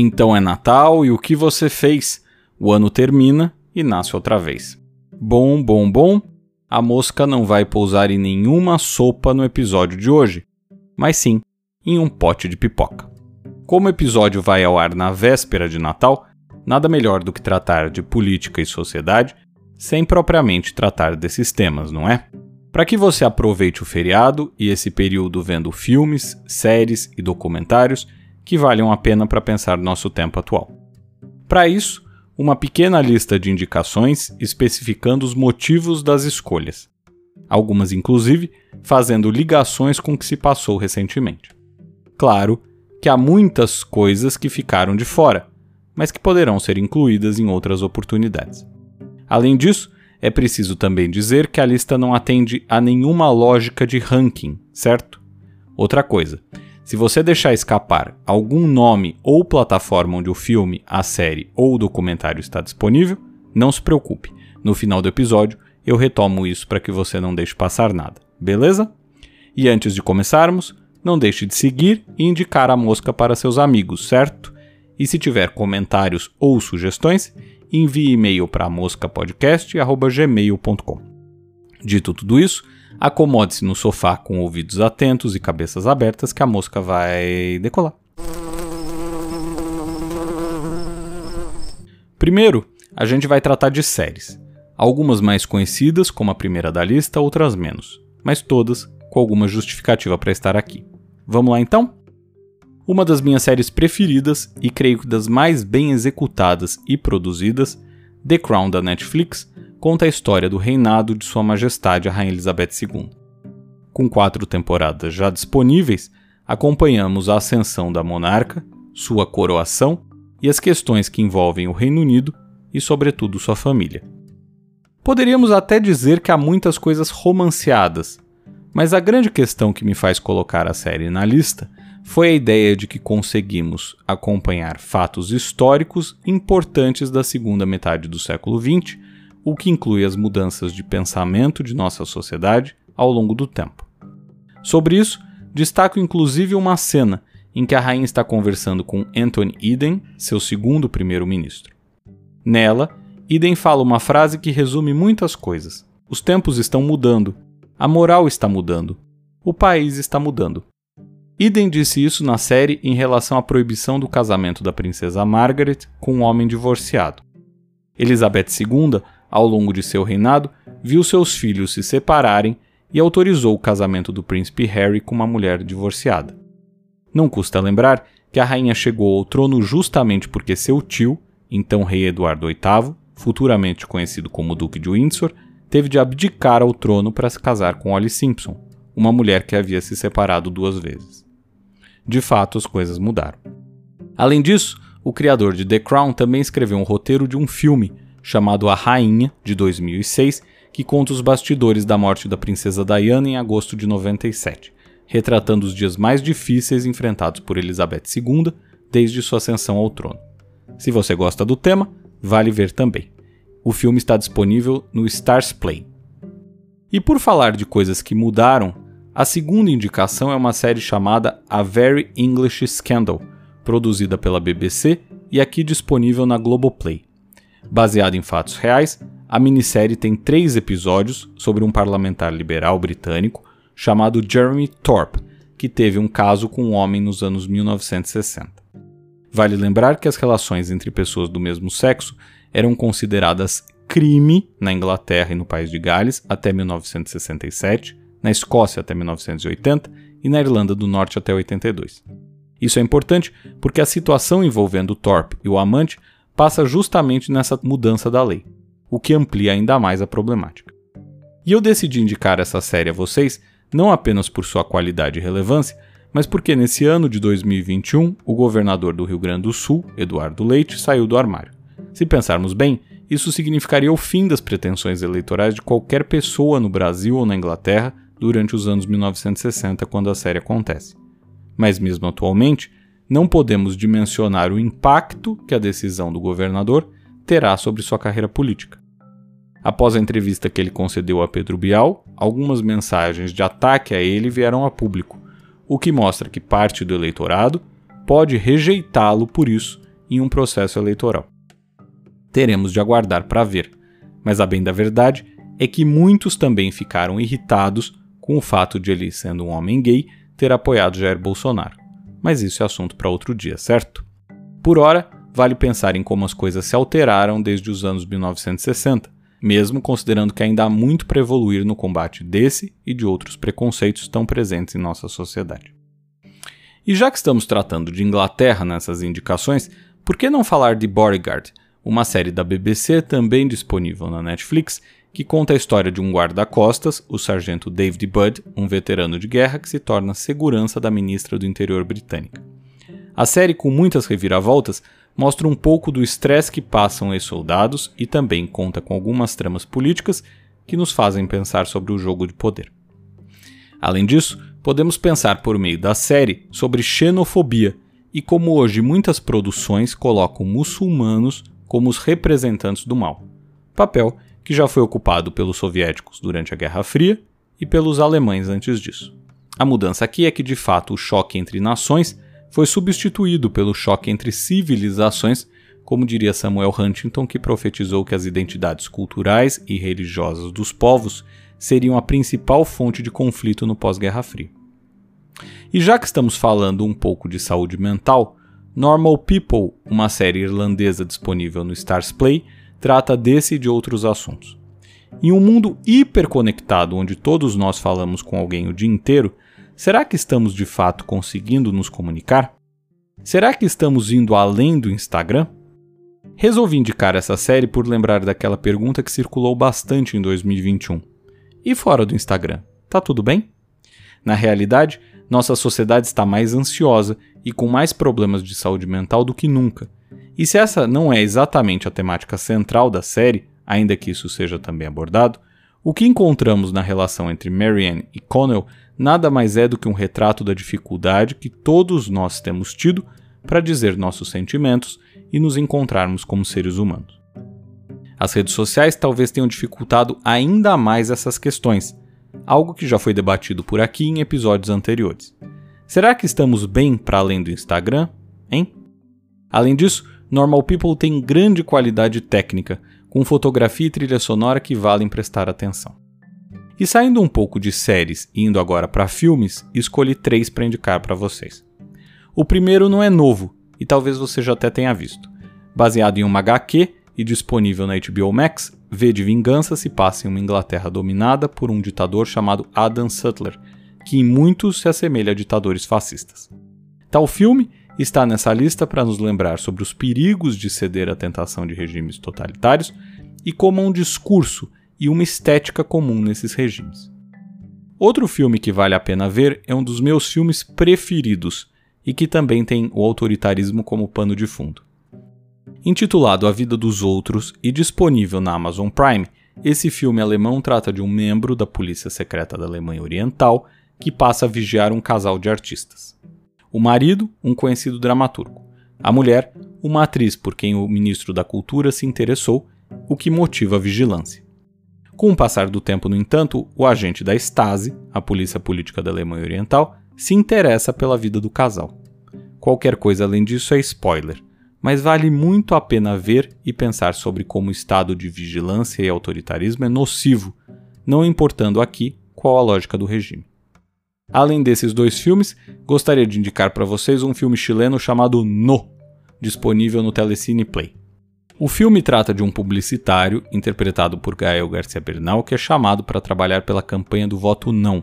Então é Natal e o que você fez? O ano termina e nasce outra vez. Bom, bom, bom. A mosca não vai pousar em nenhuma sopa no episódio de hoje, mas sim em um pote de pipoca. Como o episódio vai ao ar na véspera de Natal, nada melhor do que tratar de política e sociedade sem propriamente tratar desses temas, não é? Para que você aproveite o feriado e esse período vendo filmes, séries e documentários que valham a pena para pensar no nosso tempo atual. Para isso, uma pequena lista de indicações especificando os motivos das escolhas, algumas inclusive fazendo ligações com o que se passou recentemente. Claro que há muitas coisas que ficaram de fora, mas que poderão ser incluídas em outras oportunidades. Além disso, é preciso também dizer que a lista não atende a nenhuma lógica de ranking, certo? Outra coisa, se você deixar escapar algum nome ou plataforma onde o filme, a série ou o documentário está disponível, não se preocupe. No final do episódio, eu retomo isso para que você não deixe passar nada, beleza? E antes de começarmos, não deixe de seguir e indicar a mosca para seus amigos, certo? E se tiver comentários ou sugestões, envie e-mail para moscapodcast.gmail.com. Dito tudo isso, acomode-se no sofá com ouvidos atentos e cabeças abertas que a mosca vai decolar. Primeiro, a gente vai tratar de séries. Algumas mais conhecidas, como a primeira da lista, outras menos, mas todas com alguma justificativa para estar aqui. Vamos lá então? Uma das minhas séries preferidas e creio que das mais bem executadas e produzidas, The Crown da Netflix, conta a história do reinado de Sua Majestade a Rainha Elizabeth II. Com quatro temporadas já disponíveis, acompanhamos a ascensão da monarca, sua coroação e as questões que envolvem o Reino Unido e, sobretudo, sua família. Poderíamos até dizer que há muitas coisas romanceadas, mas a grande questão que me faz colocar a série na lista foi a ideia de que conseguimos acompanhar fatos históricos importantes da segunda metade do século XX, o que inclui as mudanças de pensamento de nossa sociedade ao longo do tempo. Sobre isso, destaco inclusive uma cena em que a rainha está conversando com Anthony Eden, seu segundo primeiro-ministro. Nela, Eden fala uma frase que resume muitas coisas. Os tempos estão mudando, a moral está mudando, o país está mudando. Idem disse isso na série em relação à proibição do casamento da princesa Margaret com um homem divorciado. Elizabeth II, ao longo de seu reinado, viu seus filhos se separarem e autorizou o casamento do príncipe Harry com uma mulher divorciada. Não custa lembrar que a rainha chegou ao trono justamente porque seu tio, então rei Eduardo VIII, futuramente conhecido como Duque de Windsor, teve de abdicar ao trono para se casar com Holly Simpson, uma mulher que havia se separado duas vezes de fato as coisas mudaram. Além disso, o criador de The Crown também escreveu um roteiro de um filme chamado A Rainha, de 2006, que conta os bastidores da morte da princesa Diana em agosto de 97, retratando os dias mais difíceis enfrentados por Elizabeth II desde sua ascensão ao trono. Se você gosta do tema, vale ver também. O filme está disponível no Stars Play. E por falar de coisas que mudaram, a segunda indicação é uma série chamada A Very English Scandal, produzida pela BBC e aqui disponível na Globoplay. Baseada em fatos reais, a minissérie tem três episódios sobre um parlamentar liberal britânico chamado Jeremy Thorpe, que teve um caso com um homem nos anos 1960. Vale lembrar que as relações entre pessoas do mesmo sexo eram consideradas crime na Inglaterra e no país de Gales até 1967 na Escócia até 1980 e na Irlanda do Norte até 82. Isso é importante porque a situação envolvendo Thorpe e o amante passa justamente nessa mudança da lei, o que amplia ainda mais a problemática. E eu decidi indicar essa série a vocês não apenas por sua qualidade e relevância, mas porque nesse ano de 2021 o governador do Rio Grande do Sul, Eduardo Leite, saiu do armário. Se pensarmos bem, isso significaria o fim das pretensões eleitorais de qualquer pessoa no Brasil ou na Inglaterra durante os anos 1960, quando a série acontece. Mas, mesmo atualmente, não podemos dimensionar o impacto que a decisão do governador terá sobre sua carreira política. Após a entrevista que ele concedeu a Pedro Bial, algumas mensagens de ataque a ele vieram a público, o que mostra que parte do eleitorado pode rejeitá-lo por isso em um processo eleitoral. Teremos de aguardar para ver, mas a bem da verdade é que muitos também ficaram irritados com o fato de ele, sendo um homem gay, ter apoiado Jair Bolsonaro. Mas isso é assunto para outro dia, certo? Por ora, vale pensar em como as coisas se alteraram desde os anos 1960, mesmo considerando que ainda há muito para evoluir no combate desse e de outros preconceitos tão presentes em nossa sociedade. E já que estamos tratando de Inglaterra nessas indicações, por que não falar de Bodyguard, uma série da BBC também disponível na Netflix, que conta a história de um guarda-costas, o sargento David Budd, um veterano de guerra que se torna segurança da ministra do Interior britânica. A série, com muitas reviravoltas, mostra um pouco do estresse que passam os soldados e também conta com algumas tramas políticas que nos fazem pensar sobre o jogo de poder. Além disso, podemos pensar por meio da série sobre xenofobia e como hoje muitas produções colocam muçulmanos como os representantes do mal, papel que já foi ocupado pelos soviéticos durante a Guerra Fria e pelos alemães antes disso. A mudança aqui é que de fato o choque entre nações foi substituído pelo choque entre civilizações, como diria Samuel Huntington, que profetizou que as identidades culturais e religiosas dos povos seriam a principal fonte de conflito no pós-Guerra Fria. E já que estamos falando um pouco de saúde mental, Normal People, uma série irlandesa disponível no Stars Play, trata desse e de outros assuntos. Em um mundo hiperconectado onde todos nós falamos com alguém o dia inteiro, Será que estamos de fato conseguindo nos comunicar? Será que estamos indo além do Instagram? Resolvi indicar essa série por lembrar daquela pergunta que circulou bastante em 2021. E fora do Instagram, tá tudo bem? Na realidade, nossa sociedade está mais ansiosa e com mais problemas de saúde mental do que nunca. E se essa não é exatamente a temática central da série, ainda que isso seja também abordado, o que encontramos na relação entre Marianne e Connell nada mais é do que um retrato da dificuldade que todos nós temos tido para dizer nossos sentimentos e nos encontrarmos como seres humanos. As redes sociais talvez tenham dificultado ainda mais essas questões, algo que já foi debatido por aqui em episódios anteriores. Será que estamos bem para além do Instagram, hein? Além disso, Normal People tem grande qualidade técnica, com fotografia e trilha sonora que valem prestar atenção. E saindo um pouco de séries e indo agora para filmes, escolhi três para indicar para vocês. O primeiro não é novo e talvez você já até tenha visto. Baseado em uma HQ e disponível na HBO Max, V de Vingança se passa em uma Inglaterra dominada por um ditador chamado Adam Sutler, que em muitos se assemelha a ditadores fascistas. Tal filme está nessa lista para nos lembrar sobre os perigos de ceder à tentação de regimes totalitários e como um discurso e uma estética comum nesses regimes. Outro filme que vale a pena ver é um dos meus filmes preferidos e que também tem o autoritarismo como pano de fundo. Intitulado A Vida dos Outros e disponível na Amazon Prime, esse filme alemão trata de um membro da polícia secreta da Alemanha Oriental que passa a vigiar um casal de artistas. O marido, um conhecido dramaturgo. A mulher, uma atriz por quem o ministro da Cultura se interessou, o que motiva a vigilância. Com o passar do tempo, no entanto, o agente da Stasi, a polícia política da Alemanha Oriental, se interessa pela vida do casal. Qualquer coisa além disso é spoiler, mas vale muito a pena ver e pensar sobre como o estado de vigilância e autoritarismo é nocivo, não importando aqui qual a lógica do regime. Além desses dois filmes, gostaria de indicar para vocês um filme chileno chamado No, disponível no Telecine Play. O filme trata de um publicitário, interpretado por Gael Garcia Bernal, que é chamado para trabalhar pela campanha do voto não,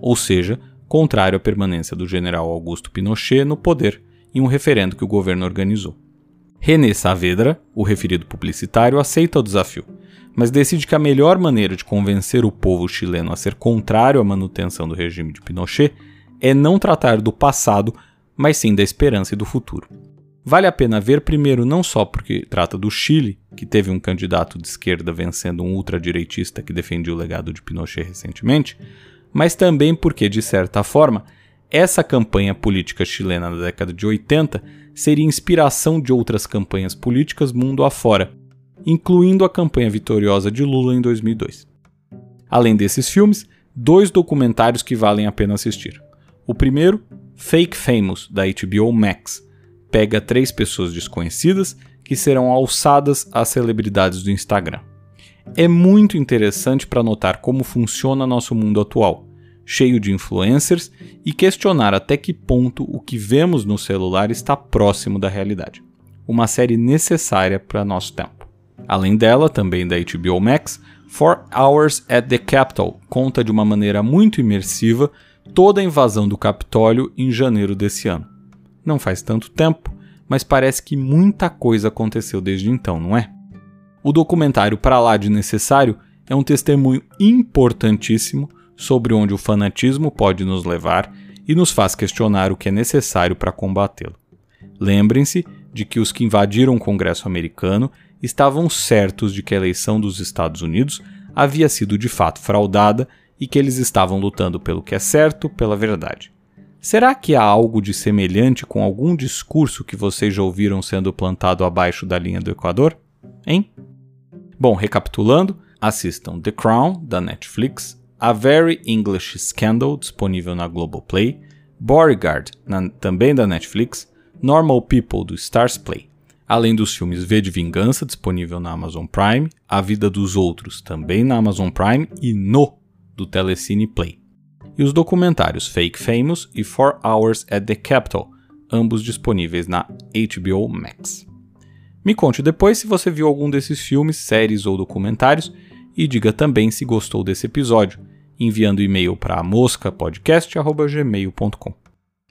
ou seja, contrário à permanência do general Augusto Pinochet no poder em um referendo que o governo organizou. René Saavedra, o referido publicitário, aceita o desafio, mas decide que a melhor maneira de convencer o povo chileno a ser contrário à manutenção do regime de Pinochet é não tratar do passado, mas sim da esperança e do futuro. Vale a pena ver primeiro não só porque trata do Chile, que teve um candidato de esquerda vencendo um ultradireitista que defendia o legado de Pinochet recentemente, mas também porque, de certa forma, essa campanha política chilena da década de 80 seria inspiração de outras campanhas políticas mundo afora, incluindo a campanha vitoriosa de Lula em 2002. Além desses filmes, dois documentários que valem a pena assistir. O primeiro, Fake Famous, da HBO Max, pega três pessoas desconhecidas que serão alçadas às celebridades do Instagram. É muito interessante para notar como funciona nosso mundo atual, cheio de influencers, e questionar até que ponto o que vemos no celular está próximo da realidade. Uma série necessária para nosso tempo. Além dela, também da HBO Max, Four Hours at the Capitol conta de uma maneira muito imersiva toda a invasão do Capitólio em janeiro desse ano. Não faz tanto tempo, mas parece que muita coisa aconteceu desde então, não é? O documentário Pra Lá de Necessário é um testemunho importantíssimo sobre onde o fanatismo pode nos levar e nos faz questionar o que é necessário para combatê-lo. Lembrem-se de que os que invadiram o Congresso americano estavam certos de que a eleição dos Estados Unidos havia sido de fato fraudada e que eles estavam lutando pelo que é certo, pela verdade. Será que há algo de semelhante com algum discurso que vocês já ouviram sendo plantado abaixo da linha do Equador? Hein? Bom, recapitulando, assistam The Crown, da Netflix, A Very English Scandal, disponível na Globoplay, Bodyguard, na, também da Netflix, Normal People, do Stars Play. Além dos filmes V de Vingança, disponível na Amazon Prime, A Vida dos Outros, também na Amazon Prime, e No, do Telecine Play e os documentários Fake Famous e Four Hours at the Capitol, ambos disponíveis na HBO Max. Me conte depois se você viu algum desses filmes, séries ou documentários e diga também se gostou desse episódio, enviando e-mail para moscapodcast.gmail.com.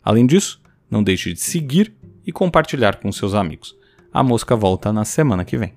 Além disso, não deixe de seguir e compartilhar com seus amigos. A Mosca volta na semana que vem.